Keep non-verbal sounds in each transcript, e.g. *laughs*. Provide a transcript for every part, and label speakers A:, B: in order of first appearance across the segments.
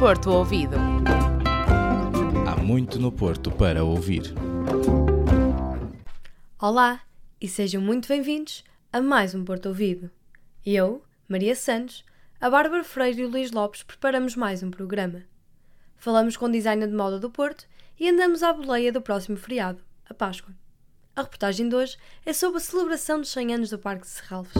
A: Porto Ouvido.
B: Há muito no Porto para ouvir.
C: Olá e sejam muito bem-vindos a mais um Porto Ouvido. Eu, Maria Santos, a Bárbara Freire e o Luís Lopes preparamos mais um programa. Falamos com o designer de moda do Porto e andamos à boleia do próximo feriado, a Páscoa. A reportagem de hoje é sobre a celebração dos 100 anos do Parque de Serralves.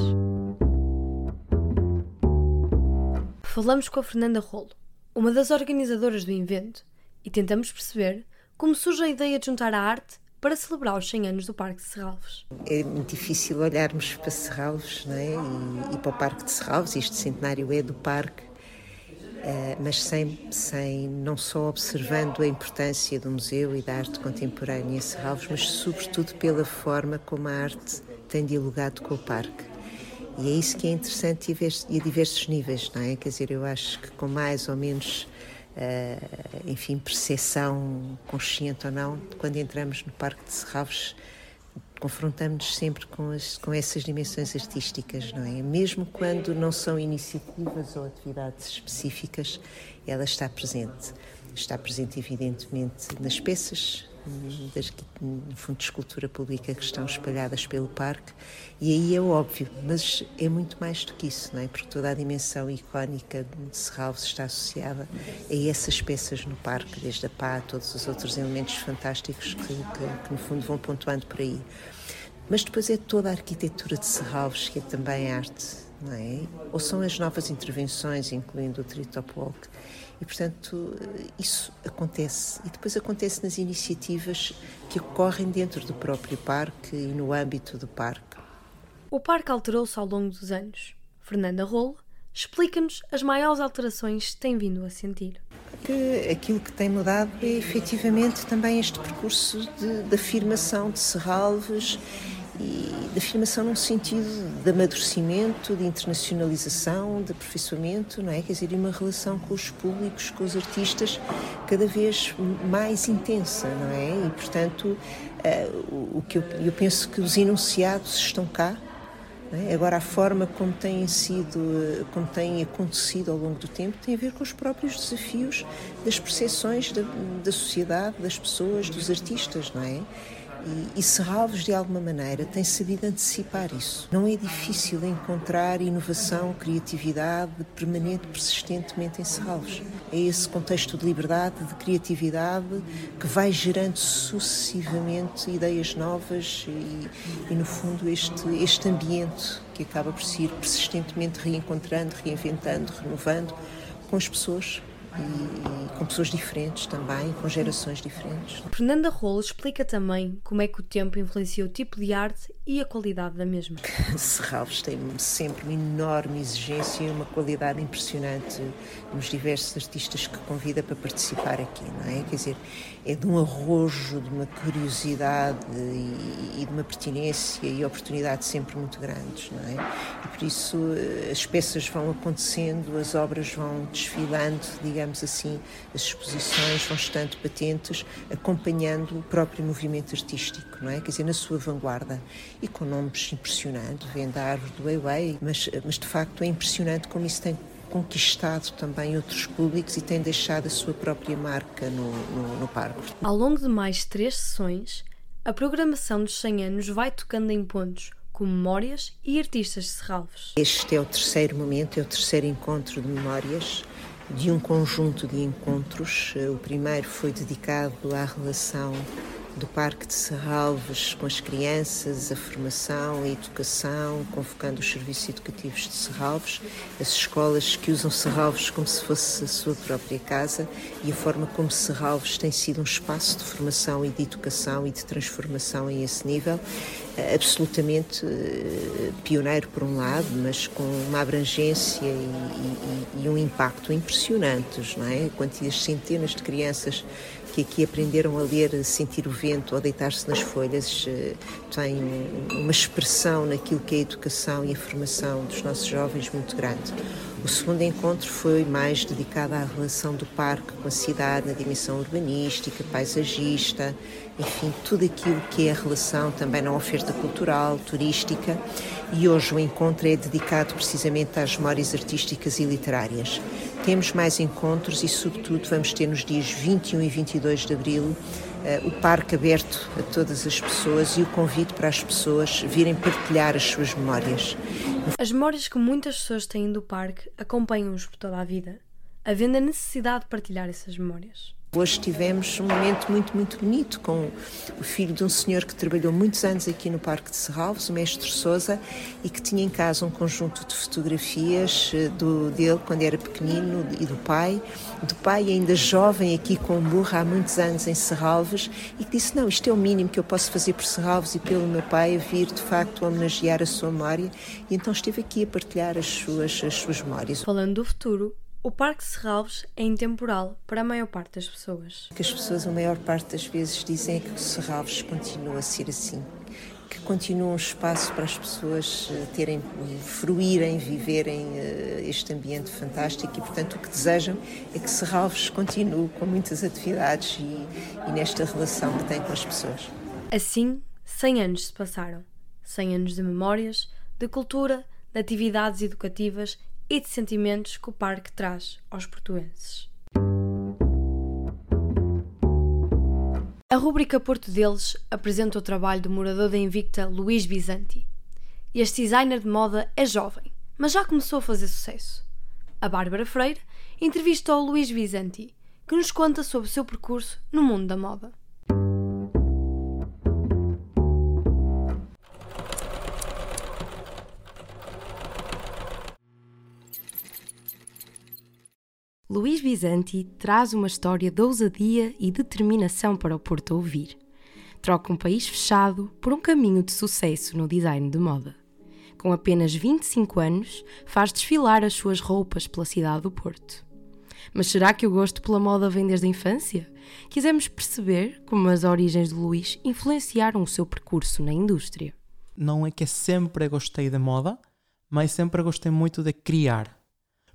C: Falamos com a Fernanda Rolo, uma das organizadoras do evento, e tentamos perceber como surge a ideia de juntar a arte para celebrar os 100 anos do Parque de Serralves.
D: É muito difícil olharmos para Serralves não é? e, e para o Parque de Serralves, este centenário é do parque, uh, mas sem, sem não só observando a importância do museu e da arte contemporânea em Serralves, mas sobretudo pela forma como a arte tem dialogado com o parque. E é isso que é interessante e a diversos níveis, não é? Quer dizer, eu acho que com mais ou menos uh, enfim, percepção consciente ou não, quando entramos no Parque de Serralves, confrontamos-nos sempre com, as, com essas dimensões artísticas, não é? Mesmo quando não são iniciativas ou atividades específicas, ela está presente. Está presente, evidentemente, nas peças, das, no fundo de escultura pública que estão espalhadas pelo parque e aí é óbvio, mas é muito mais do que isso, não é? Porque toda a dimensão icónica de Serralves está associada a essas peças no parque, desde a pá, todos os outros elementos fantásticos que, que, que no fundo vão pontuando por aí. Mas depois é toda a arquitetura de Serralves que é também arte, não é? Ou são as novas intervenções, incluindo o Treetop Walk, e, portanto, isso acontece. E depois acontece nas iniciativas que ocorrem dentro do próprio parque e no âmbito do parque.
C: O parque alterou-se ao longo dos anos. Fernanda Rolo explica-nos as maiores alterações que tem vindo a sentir.
D: Que aquilo que tem mudado é efetivamente também este percurso de, de afirmação de Serralves e de afirmação num sentido de amadurecimento, de internacionalização, de aperfeiçoamento, não é? Quer dizer, uma relação com os públicos, com os artistas, cada vez mais intensa, não é? E, portanto, uh, o que eu, eu penso que os enunciados estão cá, é? Agora, a forma como têm sido, como têm acontecido ao longo do tempo, tem a ver com os próprios desafios das percepções da, da sociedade, das pessoas, dos artistas, não é? E, e Serralves, de alguma maneira, tem sabido antecipar isso. Não é difícil encontrar inovação, criatividade permanente, persistentemente em Serralves. É esse contexto de liberdade, de criatividade, que vai gerando sucessivamente ideias novas e, e no fundo, este, este ambiente que acaba por se ir persistentemente reencontrando, reinventando, renovando com as pessoas e, com pessoas diferentes também, com gerações diferentes.
C: Fernanda Rolo explica também como é que o tempo influencia o tipo de arte e a qualidade da mesma. *laughs*
D: Serralves tem sempre uma enorme exigência e uma qualidade impressionante nos diversos artistas que convida para participar aqui, não é? Quer dizer, é de um arrojo, de uma curiosidade e, e de uma pertinência e oportunidade sempre muito grandes, não é? E por isso eh, as peças vão acontecendo, as obras vão desfilando, digamos assim, as exposições vão estando patentes, acompanhando o próprio movimento artístico, não é? Quer dizer, na sua vanguarda e com nomes impressionantes, vem da árvore do Weiwei, mas, mas de facto é impressionante como isso tem conquistado também outros públicos e tem deixado a sua própria marca no, no, no parque.
C: Ao longo de mais três sessões, a programação dos 100 anos vai tocando em pontos como memórias e artistas de Serralves.
D: Este é o terceiro momento, é o terceiro encontro de memórias de um conjunto de encontros. O primeiro foi dedicado à relação do Parque de Serralves com as crianças, a formação, a educação, convocando os serviços educativos de Serralves, as escolas que usam Serralves como se fosse a sua própria casa e a forma como Serralves tem sido um espaço de formação e de educação e de transformação a esse nível, eh, absolutamente eh, pioneiro por um lado, mas com uma abrangência e, e, e um impacto impressionantes, não é? Quantias centenas de crianças que aqui aprenderam a ler, sentir o vento ou deitar-se nas folhas, eh, tem uma expressão naquilo que é a educação e a formação dos nossos jovens muito grande. O segundo encontro foi mais dedicado à relação do parque com a cidade, na dimensão urbanística, paisagista, enfim, tudo aquilo que é a relação também na oferta cultural, turística. E hoje o encontro é dedicado precisamente às memórias artísticas e literárias. Temos mais encontros e, sobretudo, vamos ter nos dias 21 e 22 de abril o parque aberto a todas as pessoas e o convite para as pessoas virem partilhar as suas memórias.
C: As memórias que muitas pessoas têm do parque acompanham-os por toda a vida, havendo a necessidade de partilhar essas memórias.
D: Hoje tivemos um momento muito, muito bonito com o filho de um senhor que trabalhou muitos anos aqui no Parque de Serralves, o mestre Souza, e que tinha em casa um conjunto de fotografias eh, do, dele quando era pequenino e do pai, do pai ainda jovem aqui com o burro há muitos anos em Serralves, e que disse, não, isto é o mínimo que eu posso fazer por Serralves e pelo meu pai, vir de facto homenagear a sua memória, e então esteve aqui a partilhar as suas, as suas memórias.
C: Falando do futuro, o Parque Serralves é intemporal para a maior parte das pessoas.
D: O que as pessoas, a maior parte das vezes, dizem é que o Serralves continua a ser assim. Que continua um espaço para as pessoas eh, terem, fruírem, viverem eh, este ambiente fantástico e, portanto, o que desejam é que Serralves continue com muitas atividades e, e nesta relação que tem com as pessoas.
C: Assim, 100 anos se passaram. 100 anos de memórias, de cultura, de atividades educativas e de sentimentos que o parque traz aos portuenses. A rúbrica Porto Deles apresenta o trabalho do morador da Invicta Luís Bizanti. Este designer de moda é jovem, mas já começou a fazer sucesso. A Bárbara Freire entrevistou o Luís Bizanti, que nos conta sobre o seu percurso no mundo da moda. Luís Bizanti traz uma história de ousadia e determinação para o Porto ouvir. Troca um país fechado por um caminho de sucesso no design de moda. Com apenas 25 anos, faz desfilar as suas roupas pela cidade do Porto. Mas será que o gosto pela moda vem desde a infância? Quisemos perceber como as origens de Luís influenciaram o seu percurso na indústria.
A: Não é que sempre gostei da moda, mas sempre gostei muito de criar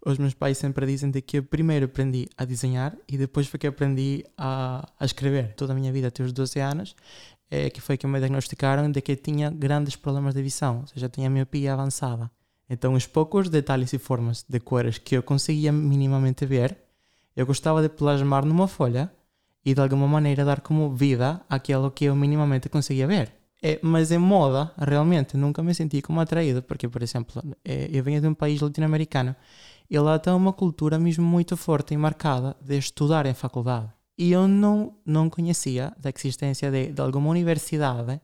A: os meus pais sempre dizem de que eu primeiro aprendi a desenhar e depois foi que aprendi a, a escrever. Toda a minha vida, até os 12 anos, é que foi que me diagnosticaram de que eu tinha grandes problemas de visão, ou seja, tinha miopia avançada. Então, os poucos detalhes e formas de cores que eu conseguia minimamente ver, eu gostava de plasmar numa folha e de alguma maneira dar como vida aquilo que eu minimamente conseguia ver. É, mas em moda, realmente, nunca me senti como atraído, porque, por exemplo, é, eu venho de um país latino-americano e lá tem uma cultura mesmo muito forte e marcada de estudar em faculdade. E eu não, não conhecia da existência de, de alguma universidade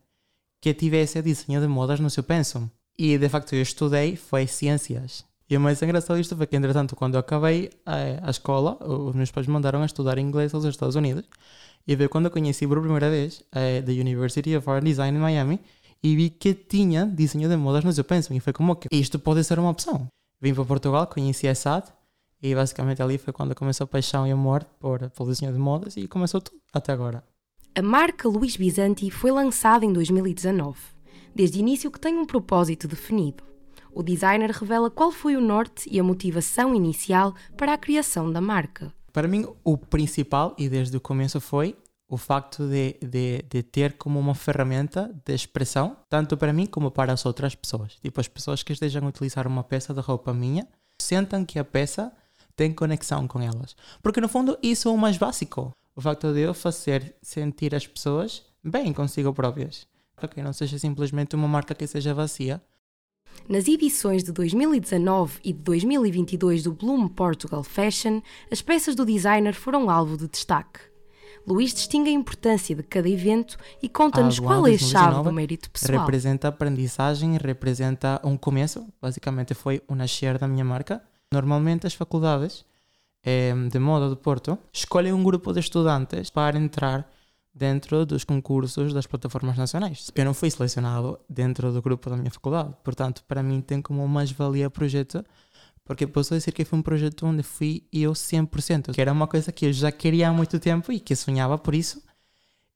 A: que tivesse desenho de modas no seu pensum. E de facto eu estudei foi ciências. E o mais engraçado disto foi que, entretanto, quando eu acabei a, eh, a escola, os meus pais mandaram a estudar inglês aos Estados Unidos. E foi quando eu conheci por primeira vez a eh, the University of Art Design em Miami e vi que tinha desenho de modas no seu pensum. E foi como que isto pode ser uma opção. Vim para Portugal, conheci a SAD e basicamente ali foi quando começou a paixão e amor por, pelo desenho de modas e começou tudo até agora.
C: A marca Luís Bizanti foi lançada em 2019. Desde o início que tem um propósito definido. O designer revela qual foi o norte e a motivação inicial para a criação da marca.
A: Para mim, o principal, e desde o começo, foi o facto de, de, de, ter como uma ferramenta de expressão, tanto para mim como para as outras pessoas. Tipo, as pessoas que estejam a utilizar uma peça de roupa minha, sentam que a peça tem conexão com elas. Porque no fundo isso é o mais básico. O facto de eu fazer sentir as pessoas bem consigo próprias. Para que não seja simplesmente uma marca que seja vazia.
C: Nas edições de 2019 e de 2022 do Bloom Portugal Fashion, as peças do designer foram alvo de destaque. Luís distingue a importância de cada evento e conta-nos qual é a chave do mérito pessoal.
A: Representa aprendizagem, representa um começo, basicamente foi o nascer da minha marca. Normalmente as faculdades eh, de moda do Porto escolhem um grupo de estudantes para entrar dentro dos concursos das plataformas nacionais. Eu não fui selecionado dentro do grupo da minha faculdade, portanto, para mim tem como mais-valia projeto porque posso dizer que foi um projeto onde fui eu 100%, que era uma coisa que eu já queria há muito tempo e que sonhava por isso.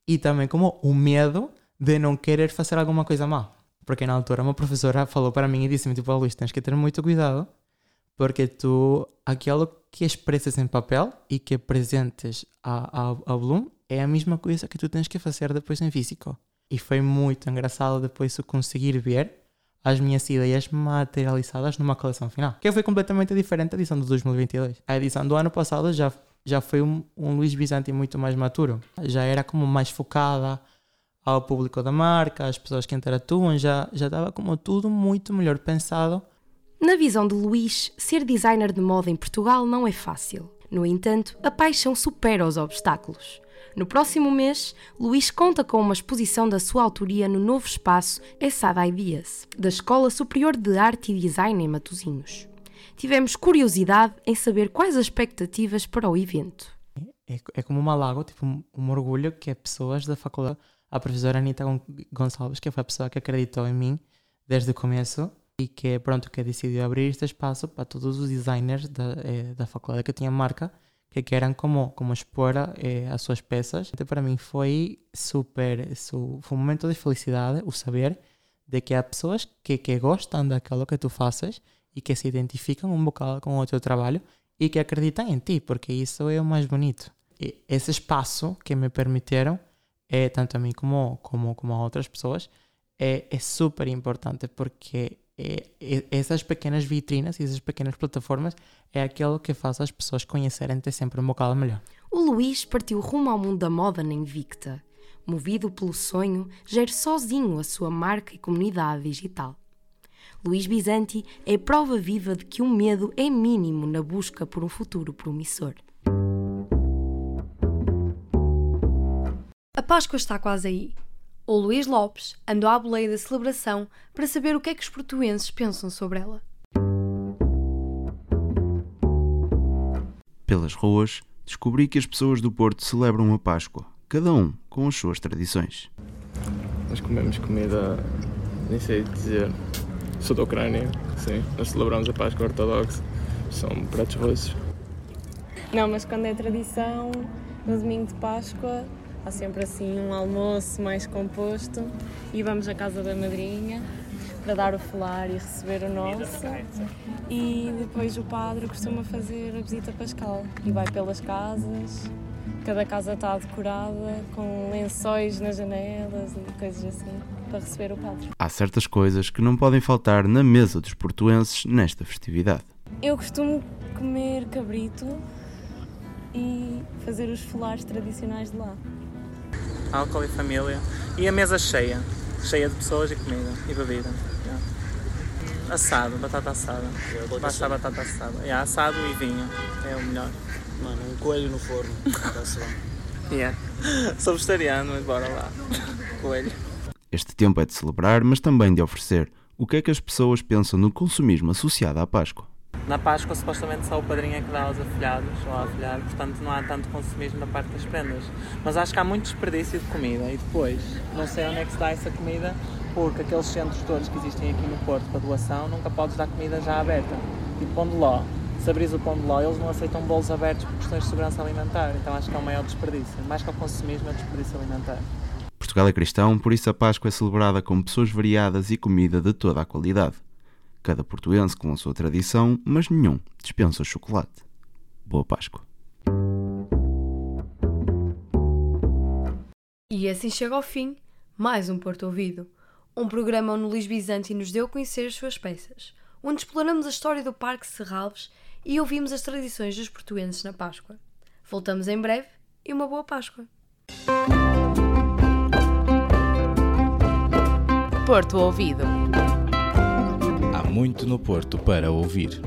A: E também como o medo de não querer fazer alguma coisa mal. Porque na altura uma professora falou para mim e disse-me, tipo, oh, Luís, tens que ter muito cuidado, Porque tu, aquilo que expressas em papel e que apresentes ao aluno é a mesma coisa que tu tens que fazer depois em físico. E foi muito engraçado depois eu conseguir ver as minhas ideias materializadas numa coleção final. Que foi completamente diferente da edição de 2022. A edição do ano passado já, já foi um, um Luís Bizanti muito mais maturo. Já era como mais focada ao público da marca, às pessoas que interatuam, já, já estava como tudo muito melhor pensado.
E: Na visão de Luís, ser designer de moda em Portugal não é fácil. No entanto, a paixão supera os obstáculos. No próximo mês, Luís conta com uma exposição da sua autoria no novo espaço Essada Ideas, da Escola Superior de Arte e Design em Matosinhos. Tivemos curiosidade em saber quais as expectativas para o evento.
A: É, é como uma lago, tipo um, um orgulho que é pessoas da faculdade. A professora Anita Gonçalves, que foi a pessoa que acreditou em mim desde o começo e que pronto que decidiu abrir este espaço para todos os designers da, eh, da faculdade que tinha marca que queiram como, como expor eh, as suas peças. Então, para mim foi super, su, foi um momento de felicidade o saber de que há pessoas que, que gostam daquilo que tu fazes e que se identificam um bocado com o teu trabalho e que acreditam em ti, porque isso é o mais bonito. E esse espaço que me permitiram, é, tanto a mim como, como, como a outras pessoas, é, é super importante porque é, é, essas pequenas vitrinas e essas pequenas plataformas é aquilo que faz as pessoas conhecerem-te sempre um bocado melhor.
E: O Luís partiu rumo ao mundo da moda na Invicta. Movido pelo sonho, gera sozinho a sua marca e comunidade digital. Luís Bizanti é prova viva de que o medo é mínimo na busca por um futuro promissor.
C: A Páscoa está quase aí o Luís Lopes andou à boleia da celebração para saber o que é que os portuenses pensam sobre ela.
F: Pelas ruas, descobri que as pessoas do Porto celebram a Páscoa, cada um com as suas tradições.
G: Nós comemos comida, nem sei dizer, sou da Ucrânia, sim. Nós celebramos a Páscoa Ortodoxa, são pratos russos.
H: Não, mas quando é tradição, no domingo de Páscoa, Há sempre assim um almoço mais composto e vamos à casa da madrinha para dar o falar e receber o nosso. E depois o padre costuma fazer a visita pascal e vai pelas casas. Cada casa está decorada com lençóis nas janelas e coisas assim para receber o padre.
F: Há certas coisas que não podem faltar na mesa dos portuenses nesta festividade.
H: Eu costumo comer cabrito e fazer os folares tradicionais de lá
I: álcool e família. E a mesa cheia, cheia de pessoas e comida e bebida. Yeah. Assado, batata assada. Basta a batata assada. Yeah, assado e vinho, é o melhor.
J: Mano, um coelho no forno, está-se bem.
I: Yeah. *laughs* Sou vegetariano, mas bora lá. Coelho.
F: Este tempo é de celebrar, mas também de oferecer. O que é que as pessoas pensam no consumismo associado à Páscoa?
I: Na Páscoa, supostamente, só o padrinho é que dá aos afilhados ou afilhado, portanto, não há tanto consumismo da parte das prendas. Mas acho que há muito desperdício de comida e depois, não sei onde é que se dá essa comida, porque aqueles centros todos que existem aqui no Porto para doação, nunca podes dar comida já aberta. Tipo pão de ló. Se abris o pão de ló, eles não aceitam bolos abertos por questões de segurança alimentar. Então acho que é o maior desperdício. Mais que o consumismo, é o desperdício alimentar.
F: Portugal é cristão, por isso a Páscoa é celebrada com pessoas variadas e comida de toda a qualidade cada portuense com a sua tradição, mas nenhum dispensa o chocolate. Boa Páscoa.
C: E assim chega ao fim mais um Porto Ouvido, um programa onde Luís Bizanti nos deu a conhecer as suas peças, onde exploramos a história do Parque Serralves e ouvimos as tradições dos portuenses na Páscoa. Voltamos em breve e uma boa Páscoa.
E: Porto Ouvido
B: muito no Porto para ouvir.